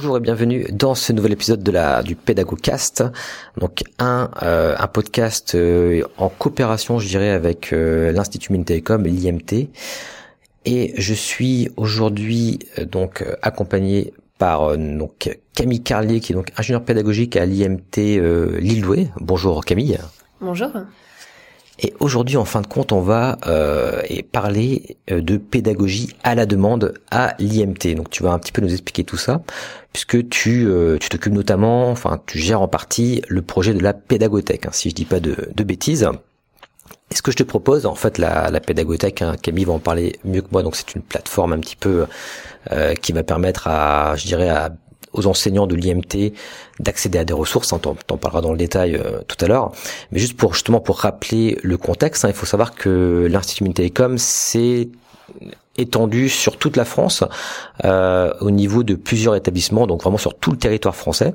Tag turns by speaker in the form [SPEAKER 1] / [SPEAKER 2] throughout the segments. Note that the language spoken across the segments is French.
[SPEAKER 1] Bonjour et bienvenue dans ce nouvel épisode de la du Pédagogcast. Donc un euh, un podcast euh, en coopération, je dirais, avec euh, l'Institut et l'IMT. Et je suis aujourd'hui donc accompagné par donc Camille Carlier qui est donc ingénieur pédagogique à l'IMT Lille-Douai. Bonjour Camille.
[SPEAKER 2] Bonjour.
[SPEAKER 1] Et aujourd'hui, en fin de compte, on va euh, parler euh, de pédagogie à la demande à l'IMT. Donc, tu vas un petit peu nous expliquer tout ça, puisque tu euh, tu t'occupes notamment, enfin, tu gères en partie le projet de la pédagothèque, hein, si je dis pas de, de bêtises. Et ce que je te propose, en fait, la, la pédagothèque, hein, Camille va en parler mieux que moi, donc c'est une plateforme un petit peu euh, qui va permettre à, je dirais, à aux enseignants de l'IMT d'accéder à des ressources. Hein, T'en parleras dans le détail euh, tout à l'heure. Mais juste pour justement pour rappeler le contexte, hein, il faut savoir que l'Institut Télécom s'est étendu sur toute la France euh, au niveau de plusieurs établissements, donc vraiment sur tout le territoire français,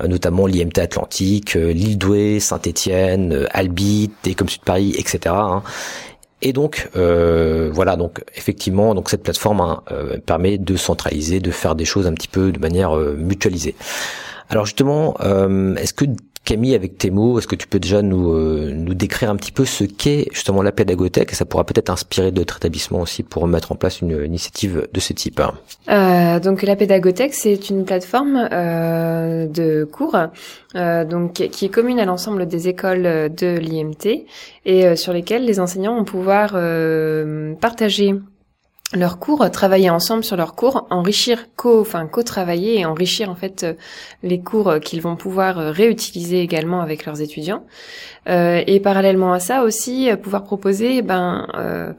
[SPEAKER 1] euh, notamment l'IMT Atlantique, l'île Douai, Saint-Étienne, Albi, Télécom Sud Paris, etc. Et donc euh, voilà, donc effectivement, donc cette plateforme hein, euh, permet de centraliser, de faire des choses un petit peu de manière euh, mutualisée. Alors justement, est-ce que Camille, avec tes mots, est-ce que tu peux déjà nous, euh, nous décrire un petit peu ce qu'est justement la pédagothèque et ça pourra peut-être inspirer d'autres établissements aussi pour mettre en place une initiative de ce type.
[SPEAKER 2] Euh, Donc la pédagothèque, c'est une plateforme euh, de cours euh, donc qui est commune à l'ensemble des écoles de l'IMT et sur lesquelles les enseignants vont pouvoir partager leurs cours, travailler ensemble sur leurs cours, enrichir co, enfin co-travailler et enrichir en fait euh, les cours euh, qu'ils vont pouvoir euh, réutiliser également avec leurs étudiants. Euh, et parallèlement à ça aussi, pouvoir proposer, ben, euh,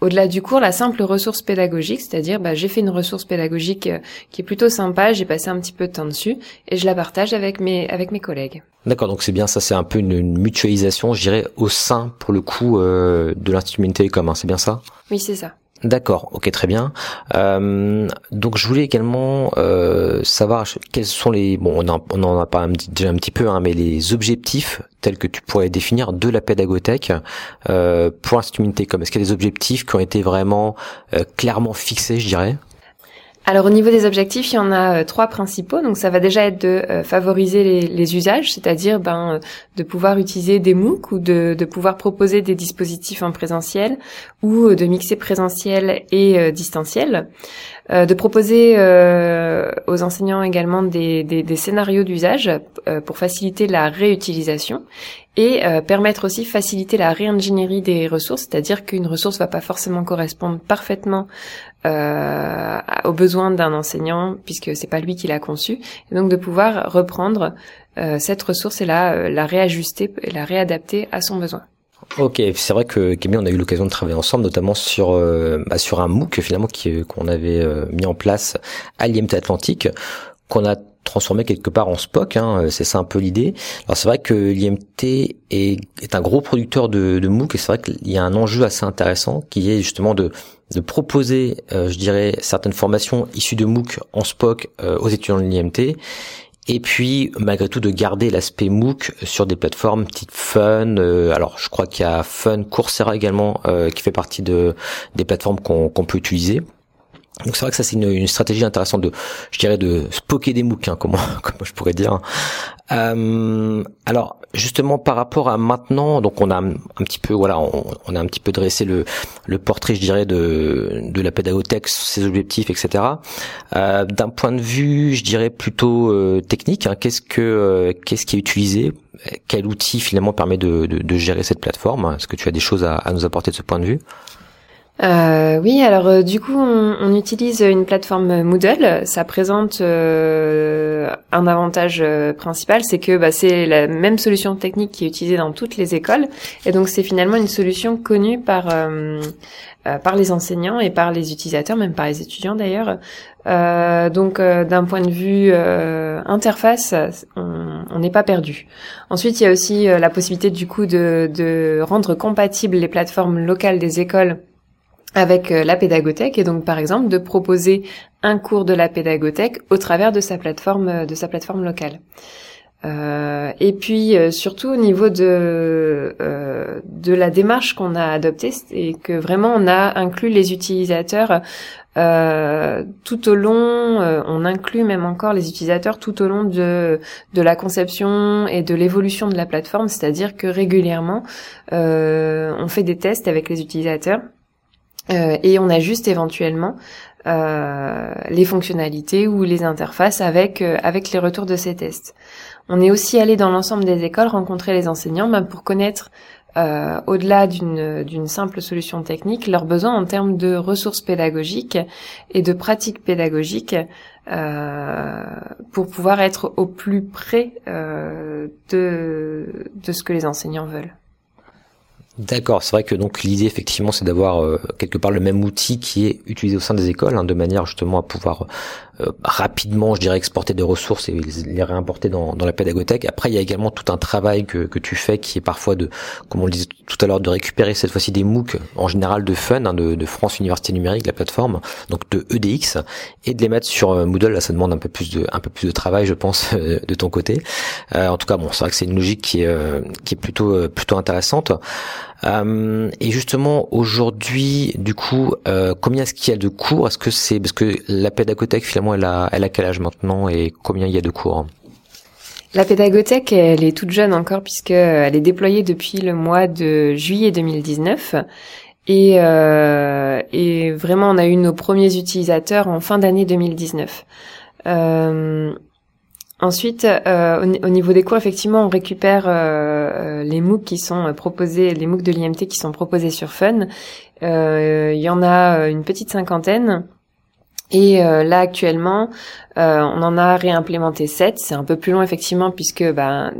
[SPEAKER 2] au-delà du cours, la simple ressource pédagogique, c'est-à-dire, bah, j'ai fait une ressource pédagogique qui est plutôt sympa, j'ai passé un petit peu de temps dessus et je la partage avec mes avec mes collègues.
[SPEAKER 1] D'accord, donc c'est bien ça, c'est un peu une, mutualisation, je dirais, au sein pour le coup de l'institut Télécom, hein, c'est bien ça?
[SPEAKER 2] Oui, c'est ça.
[SPEAKER 1] D'accord, ok, très bien. Euh, donc je voulais également euh, savoir quels sont les, bon, on en, on en a pas déjà un petit peu, hein, mais les objectifs tels que tu pourrais définir de la pédagothèque euh, pour Institut Télécom. Est-ce qu'il y a des objectifs qui ont été vraiment euh, clairement fixés, je dirais?
[SPEAKER 2] Alors au niveau des objectifs, il y en a euh, trois principaux. Donc ça va déjà être de euh, favoriser les, usages, c'est-à-dire ben, euh, de pouvoir utiliser des MOOC ou de, pouvoir proposer des dispositifs en présentiel ou de mixer présentiel et distanciel. de proposer aux enseignants également des scénarios d'usage pour faciliter la réutilisation et permettre aussi faciliter la réingénierie des ressources, c'est-à-dire qu'une ressource va pas forcément correspondre parfaitement euh, aux besoins d'un enseignant puisque c'est pas lui qui l'a conçu et donc de pouvoir reprendre euh, cette ressource et la, euh, la réajuster la réadapter à son besoin.
[SPEAKER 1] Ok, c'est vrai que Camille, on a eu l'occasion de travailler ensemble, notamment sur euh, bah, sur un MOOC finalement qu'on avait euh, mis en place à l'IMT Atlantique, qu'on a transformé quelque part en SPOC, hein, c'est ça un peu l'idée. Alors c'est vrai que l'IMT est, un gros producteur de, de MOOC et c'est vrai qu'il y a un enjeu assez intéressant qui est justement de proposer, euh, je dirais, certaines formations issues de MOOC en SPOC euh, aux étudiants de l'IMT, et puis malgré tout de garder l'aspect MOOC sur des plateformes type Fun. Euh, alors je crois qu'il y a Fun, Coursera également, qui fait partie de des plateformes qu'on peut utiliser. Donc c'est vrai que ça c'est une, une, stratégie intéressante de, je dirais, de spoker des MOOC, hein, comment, je pourrais dire. Euh, alors justement par rapport à maintenant, donc on a un, petit peu, voilà, on, on, a un petit peu dressé le, le portrait, je dirais, de, de la pédagothèque, ses objectifs, etc. Euh, D'un point de vue, je dirais plutôt euh, technique, hein, qu'est-ce que euh, qu'est-ce qui est utilisé, quel outil finalement permet de, de, de gérer cette plateforme? Est-ce que tu as des choses à, à nous apporter de ce point de vue?
[SPEAKER 2] Euh, oui, alors euh, du coup, on, utilise une plateforme Moodle. Ça présente euh, un avantage principal, c'est que bah, c'est la même solution technique qui est utilisée dans toutes les écoles, et donc c'est finalement une solution connue par par les enseignants et par les utilisateurs, même par les étudiants d'ailleurs. donc d'un point de vue interface, on n'est pas perdu. Ensuite, il y a aussi la possibilité du coup de, de rendre compatibles les plateformes locales des écoles avec euh, la pédagothèque et donc par exemple de proposer un cours de la pédagothèque au travers de sa plateforme euh, de sa plateforme locale. Euh, et puis euh, surtout au niveau de euh, de la démarche qu'on a adoptée et que vraiment on a inclus les utilisateurs tout au long, on inclut même encore les utilisateurs tout au long de de la conception et de l'évolution de la plateforme, c'est-à-dire que régulièrement on fait des tests avec les utilisateurs euh, et on ajuste éventuellement euh, les fonctionnalités ou les interfaces avec euh, avec les retours de ces tests. On est aussi allé dans l'ensemble des écoles rencontrer les enseignants même pour connaître au-delà d'une simple solution technique leurs besoins en termes de ressources pédagogiques et de pratiques pédagogiques pour pouvoir être au plus près de de ce que les enseignants veulent.
[SPEAKER 1] D'accord, c'est vrai que donc l'idée effectivement c'est d'avoir euh, quelque part le même outil qui est utilisé au sein des écoles, hein, de manière justement à pouvoir euh, rapidement, je dirais, exporter des ressources et les réimporter dans, dans la pédagothèque. Après, il y a également tout un travail que, tu fais qui est parfois de, comme on le disait tout à l'heure, de récupérer cette fois-ci des MOOC, en général de Fun, hein, de, France Université Numérique, la plateforme, donc de EDX, et de les mettre sur euh, Moodle. Là, ça demande un peu plus de, un peu plus de travail, je pense, de ton côté. En tout cas, bon, c'est vrai que c'est une logique qui est, qui est plutôt, plutôt intéressante. Euh, et justement, aujourd'hui, du coup, euh, combien est-ce qu'il y a de cours? Est-ce que c'est parce que la pédagothèque finalement, elle a, elle a quel âge maintenant et combien il y a de cours?
[SPEAKER 2] La pédagothèque, elle est toute jeune encore puisque elle est déployée depuis le mois de juillet 2019 et, euh, et vraiment on a eu nos premiers utilisateurs en fin d'année 2019. Euh, Ensuite, euh, au, niveau des cours, effectivement, on récupère euh, euh, les MOOC qui sont proposés, les MOOC de l'IMT qui sont proposés sur Fun. Il y en a une petite cinquantaine. Et là, actuellement, on en a réimplémenté sept. C'est un peu plus long, effectivement, puisque ben,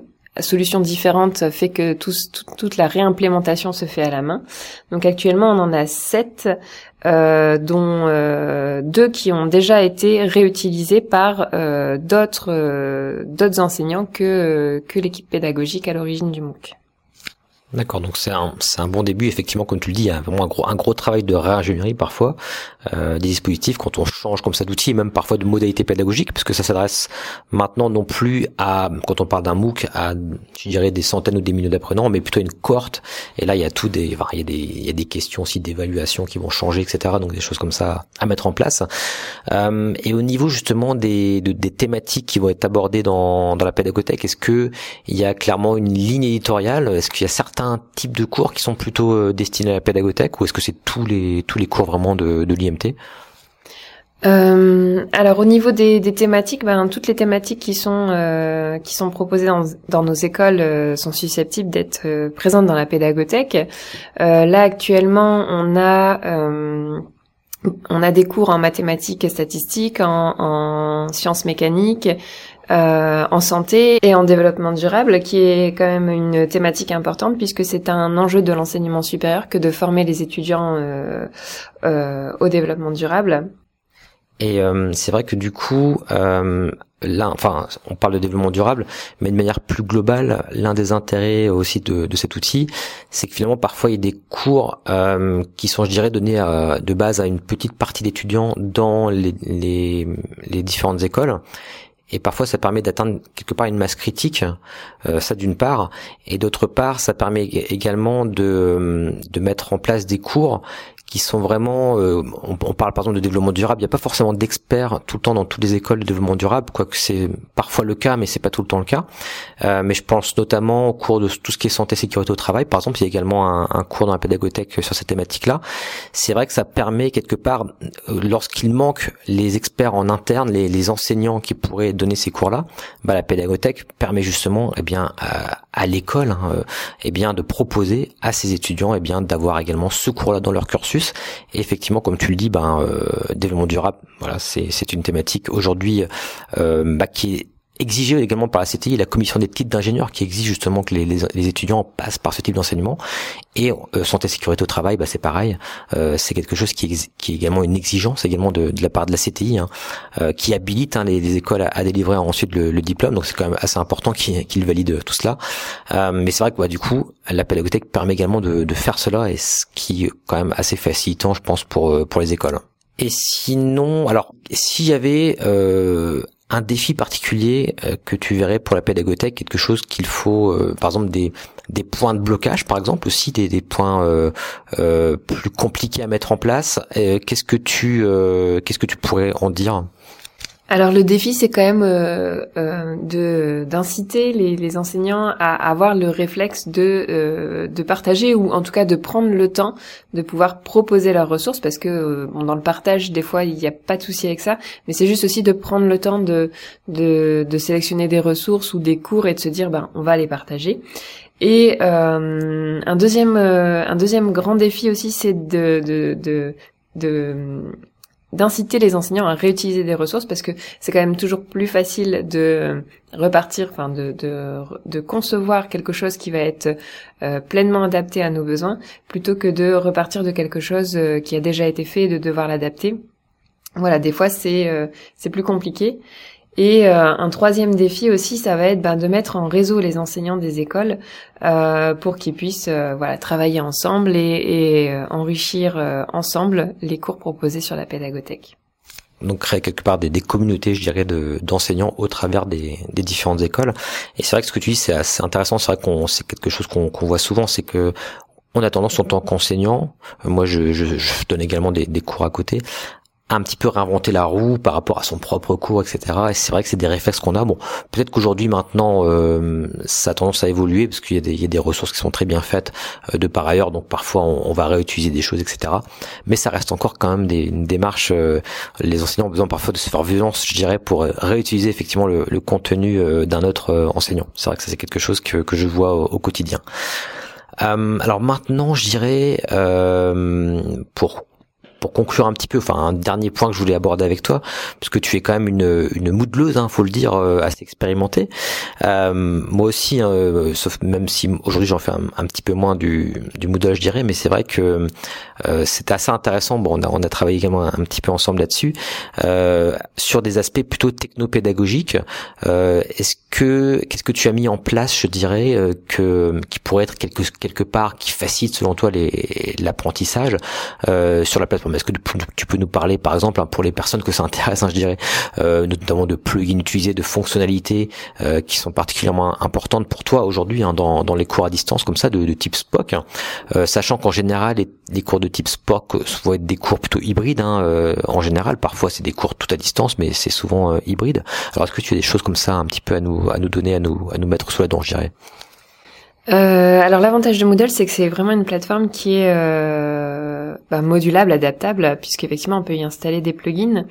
[SPEAKER 2] solution différente fait que toute la réimplémentation se fait à la main. Donc actuellement, on en a sept, euh, dont euh, deux qui ont déjà été réutilisés par euh, d'autres enseignants que que l'équipe pédagogique à l'origine du MOOC.
[SPEAKER 1] D'accord, donc c'est un, un bon début, effectivement, comme tu le dis, il y a vraiment un gros, un gros travail de réingénierie parfois euh, des dispositifs quand on change comme ça d'outils et même parfois de modalités pédagogiques, parce que ça s'adresse maintenant non plus à, quand on parle d'un MOOC, à, je dirais, des centaines ou des milliers d'apprenants, mais plutôt une cohorte. Et là, il y a tout des, il y a des, il y a des questions aussi d'évaluation qui vont changer, etc. Donc des choses comme ça à mettre en place. Euh, et au niveau justement des, des thématiques qui vont être abordées dans, dans la pédagothèque, est-ce que il y a clairement une ligne éditoriale? Est-ce qu'il y a certains types de cours qui sont plutôt euh, destinés à la pédagothèque ou est-ce que c'est tous les tous les cours vraiment de, l'IMT
[SPEAKER 2] euh, alors au niveau des, thématiques, ben, toutes les thématiques qui sont euh, qui sont proposées dans, nos écoles sont susceptibles d'être présentes dans la pédagothèque. là actuellement, on a on a des cours en mathématiques et statistiques, en sciences mécaniques, euh, en santé et en développement durable, qui est quand même une thématique importante puisque c'est un enjeu de l'enseignement supérieur que de former les étudiants euh, euh, au développement durable.
[SPEAKER 1] Et c'est vrai que du coup, là, enfin, on parle de développement durable, mais de manière plus globale, l'un des intérêts aussi de, de cet outil, c'est que finalement parfois il y a des cours qui sont, je dirais, donnés de base à une petite partie d'étudiants dans les, les, les différentes écoles et parfois ça permet d'atteindre quelque part une masse critique, euh, ça d'une part, et d'autre part ça permet également de, de mettre en place des cours qui sont vraiment, euh, on, parle par exemple de développement durable, il n'y a pas forcément d'experts tout le temps dans toutes les écoles de développement durable, quoique c'est parfois le cas, mais c'est pas tout le temps le cas. Euh, mais je pense notamment au cours de tout ce qui est santé, sécurité au travail, par exemple, il y a également un, un cours dans la pédagothèque sur cette thématique-là. C'est vrai que ça permet quelque part, euh, lorsqu'il manque les experts en interne, les, les, enseignants qui pourraient donner ces cours-là, bah, la pédagothèque permet justement, eh bien, à, à l'école, hein, eh bien, de proposer à ses étudiants, eh bien, d'avoir également ce cours-là dans leur cursus et effectivement, comme tu le dis, ben, euh, développement durable, voilà, c'est une thématique aujourd'hui euh, bah, qui est exigé également par la CTI, la commission des titres d'ingénieurs, qui exige justement que les, les, étudiants passent par ce type d'enseignement. Et euh, santé sécurité au travail, bah, c'est pareil. Euh, c'est quelque chose qui, qui, est également une exigence également de, de la part de la CTI, hein, euh, qui habilite hein, les, les, écoles à, délivrer ensuite le, le diplôme. Donc c'est quand même assez important qu'ils qu valident tout cela. Euh, mais c'est vrai que bah, du coup, la pédagogique permet également de, de faire cela, et ce qui est quand même assez facilitant, je pense, pour pour les écoles. Et sinon, alors s'il y avait euh, un défi particulier euh, que tu verrais pour la pédagothèque, quelque chose qu'il faut, euh, par exemple des, points de blocage, par exemple aussi des, des points euh, plus compliqués à mettre en place. qu'est-ce que tu qu'est-ce que tu pourrais en dire?
[SPEAKER 2] Alors le défi, c'est quand même euh, euh, de d'inciter les, les, enseignants à avoir le réflexe de euh, de partager ou en tout cas de prendre le temps de pouvoir proposer leurs ressources parce que bon, dans le partage des fois il n'y a pas de souci avec ça, mais c'est juste aussi de prendre le temps de, de de sélectionner des ressources ou des cours et de se dire ben on va les partager. Et un deuxième un deuxième grand défi aussi, c'est de, de, de de d'inciter les enseignants à réutiliser des ressources parce que c'est quand même toujours plus facile de repartir, enfin de, de, concevoir quelque chose qui va être euh, pleinement adapté à nos besoins plutôt que de repartir de quelque chose euh, qui a déjà été fait et de devoir l'adapter. Voilà, des fois c'est euh, c'est plus compliqué. Et euh, un troisième défi aussi, ça va être ben, de mettre en réseau les enseignants des écoles euh, pour qu'ils puissent euh, travailler ensemble et, enrichir ensemble les cours proposés sur la pédagothèque.
[SPEAKER 1] Donc créer quelque part des, des communautés, je dirais, d'enseignants au travers des, des, différentes écoles. Et c'est vrai que ce que tu dis, c'est assez intéressant. C'est vrai qu'on c'est quelque chose qu'on voit souvent, c'est que on a tendance en tant qu'enseignant, moi je, donne également des cours à côté, un petit peu réinventer la roue par rapport à son propre cours, etc. Et c'est vrai que c'est des réflexes qu'on a. Bon, peut-être qu'aujourd'hui maintenant, euh, ça a tendance à évoluer parce qu'il y, a des ressources qui sont très bien faites euh, de par ailleurs, donc parfois on, va réutiliser des choses, etc. Mais ça reste encore quand même une démarche. Euh, les enseignants ont besoin parfois de se faire violence, je dirais, pour réutiliser effectivement le, contenu d'un autre enseignant. C'est vrai que ça c'est quelque chose que, que je vois au, quotidien. alors maintenant, je dirais pour pour conclure un petit peu, enfin un dernier point que je voulais aborder avec toi, parce que tu es quand même une, une moudeleuse, hein, faut le dire, euh, assez expérimentée. Euh, moi aussi, hein, euh, sauf même si aujourd'hui j'en fais un, petit peu moins du, du Moodle, je dirais, mais c'est vrai que euh, c'est assez intéressant. Bon, on a, on a travaillé également un, petit peu ensemble là-dessus, euh, sur des aspects plutôt technopédagogiques. Est-ce que qu'est-ce que tu as mis en place, je dirais, que qui pourrait être quelque quelque part qui facilite selon toi l'apprentissage sur la plateforme? Est-ce que tu peux nous parler, par exemple, hein, pour les personnes que ça intéresse, hein, je dirais, euh, notamment de plugins utilisés, de fonctionnalités euh, qui sont particulièrement importantes pour toi aujourd'hui hein, dans, dans les cours à distance comme ça, de, de type Spock, euh, sachant qu'en général, les, cours de type Spock vont être des cours plutôt hybrides. en général, parfois c'est des cours tout à distance, mais c'est souvent hybride. Alors, est-ce que tu as des choses comme ça un petit peu à nous à nous donner, à nous à nous mettre sous la dent, je dirais?
[SPEAKER 2] Euh, alors l'avantage de Moodle, c'est que c'est vraiment une plateforme qui est euh, bah, modulable, adaptable, puisqu'effectivement on peut y installer des plugins.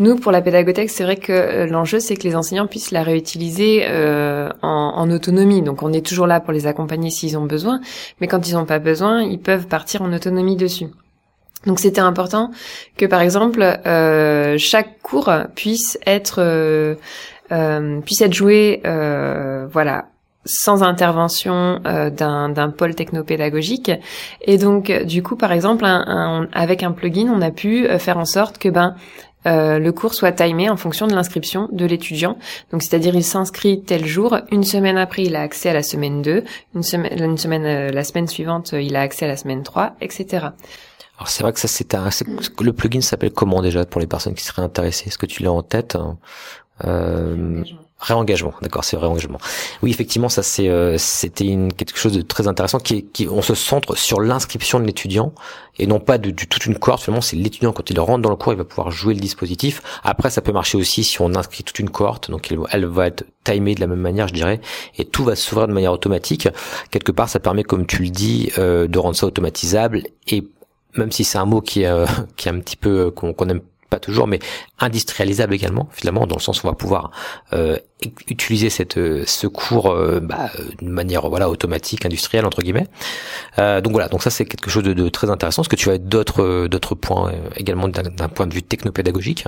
[SPEAKER 2] Nous, pour la pédagothèque, c'est vrai que euh, l'enjeu, c'est que les enseignants puissent la réutiliser euh, en, en, autonomie. Donc on est toujours là pour les accompagner s'ils ont besoin, mais quand ils n'ont pas besoin, ils peuvent partir en autonomie dessus. Donc c'était important que par exemple euh, chaque cours puisse être euh, puisse être joué voilà sans intervention euh, d'un pôle technopédagogique. Et donc, du coup, par exemple, avec un plugin, on a pu euh, faire en sorte que ben euh, le cours soit timé en fonction de l'inscription de l'étudiant. Donc, c'est-à-dire, il s'inscrit tel jour, une semaine après, il a accès à la semaine 2, une semaine, une semaine la semaine suivante, il a accès à la semaine 3, etc.
[SPEAKER 1] Alors c'est vrai que ça c'est un le plugin s'appelle comment déjà pour les personnes qui seraient intéressées? Est-ce que tu l'as en tête? Euh, Réengagement, d'accord, c'est réengagement. Oui, effectivement, ça euh, c'était quelque chose de très intéressant qui, on se centre sur l'inscription de l'étudiant et non pas de, toute une cohorte. Finalement, c'est l'étudiant quand il rentre dans le cours, il va pouvoir jouer le dispositif. Après, ça peut marcher aussi si on inscrit toute une cohorte, donc elle, va être timée de la même manière, je dirais, et tout va s'ouvrir de manière automatique. Quelque part, ça permet, comme tu le dis, euh, de rendre ça automatisable et même si c'est un mot qui est, euh, qui est un petit peu qu'on aime pas toujours, mais industrialisable également, finalement, dans le sens où on va pouvoir euh, utiliser cette euh, ce cours euh, bah, d'une manière voilà automatique, industrielle entre guillemets. donc voilà, donc ça c'est quelque chose de, de, très intéressant. Est-ce que tu as d'autres d'autres points également d'un point de vue technopédagogique?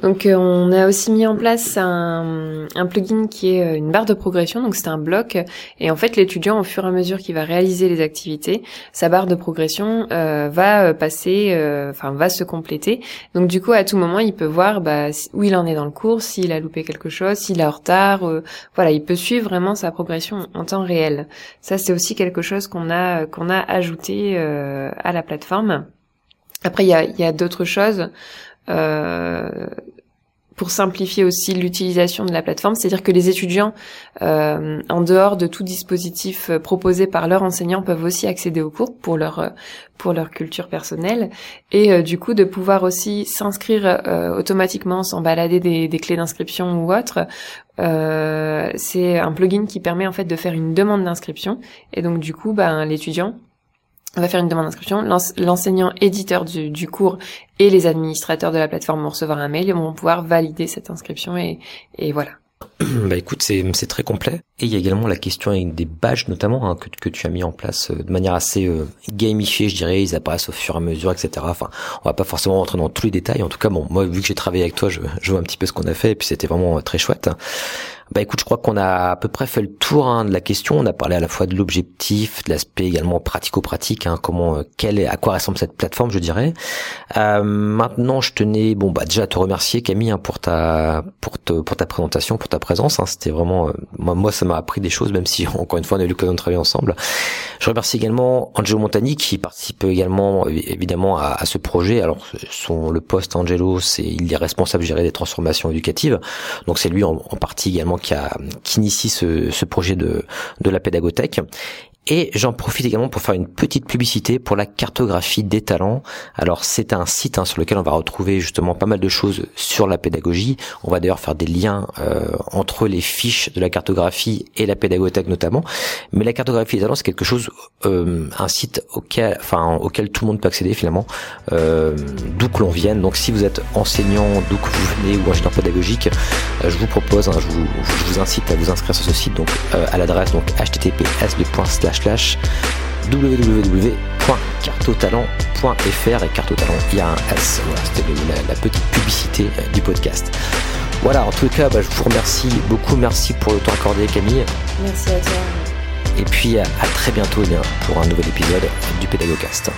[SPEAKER 2] Donc euh, on a aussi mis en place un, plugin qui est euh, une barre de progression, donc c'est un bloc, et en fait l'étudiant au fur et à mesure qu'il va réaliser les activités, sa barre de progression euh, va passer, enfin va se compléter. Donc du coup à tout moment il peut voir bah, où il en est dans le cours, s'il a loupé quelque chose, s'il est en retard, voilà il peut suivre vraiment sa progression en temps réel. Ça c'est aussi quelque chose qu'on a qu'on a ajouté à la plateforme. Après il y a, y a d'autres choses. Euh, pour simplifier aussi l'utilisation de la plateforme, c'est-à-dire que les étudiants, euh, en dehors de tout dispositif euh, proposé par leur enseignant, peuvent aussi accéder aux cours pour leur pour leur culture personnelle et du coup de pouvoir aussi s'inscrire automatiquement sans balader des, des clés d'inscription ou autre. c'est un plugin qui permet en fait de faire une demande d'inscription et donc du coup, ben l'étudiant on va faire une demande d'inscription. L'enseignant éditeur du, cours et les administrateurs de la plateforme vont recevoir un mail et vont pouvoir valider cette inscription et, voilà.
[SPEAKER 1] Bah écoute, c'est très complet. Et il y a également la question des badges notamment hein, que, tu as mis en place euh, de manière assez euh, gamifiée, je dirais. Ils apparaissent au fur et à mesure, etc. Enfin, on va pas forcément rentrer dans tous les détails. En tout cas, bon, moi vu que j'ai travaillé avec toi, je, je vois un petit peu ce qu'on a fait et puis c'était vraiment euh, très chouette. Bah écoute, je crois qu'on a à peu près fait le tour hein, de la question. On a parlé à la fois de l'objectif, de l'aspect également pratico-pratique, hein, comment, euh, quelle, à quoi ressemble cette plateforme, je dirais. Euh, maintenant, je tenais, bon bah déjà à te remercier Camille hein, pour ta pour te, pour ta présentation, pour ta présence. Hein. C'était vraiment, euh, moi, moi ça m'a appris des choses, même si encore une fois on a eu l'occasion de travailler ensemble. Je remercie également Angelo Montani qui participe également évidemment à, à ce projet. Alors son le poste Angelo, c'est il est responsable, je dirais, des transformations éducatives. Donc c'est lui en, en partie également qui, initie ce, ce projet de, de la pédagothèque. Et j'en profite également pour faire une petite publicité pour la cartographie des talents. Alors c'est un site hein, sur lequel on va retrouver justement pas mal de choses sur la pédagogie. On va d'ailleurs faire des liens euh, entre les fiches de la cartographie et la pédagothèque notamment. Mais la cartographie des talents c'est quelque chose, euh, un site auquel, enfin auquel tout le monde peut accéder finalement, euh, d'où que l'on vienne. Donc si vous êtes enseignant, d'où que vous venez ou ingénieur pédagogique, je vous propose, hein, je, vous, je, vous, incite à vous inscrire sur ce site donc à l'adresse donc https slash www.cartotalent.fr et cartotalent il y a un S. Voilà c'était la, petite publicité euh, du podcast. Voilà en tout cas bah, je vous remercie beaucoup. Merci pour le temps accordé Camille.
[SPEAKER 2] Merci à toi.
[SPEAKER 1] Et puis à, très bientôt eh pour un nouvel épisode du Pédagogcast.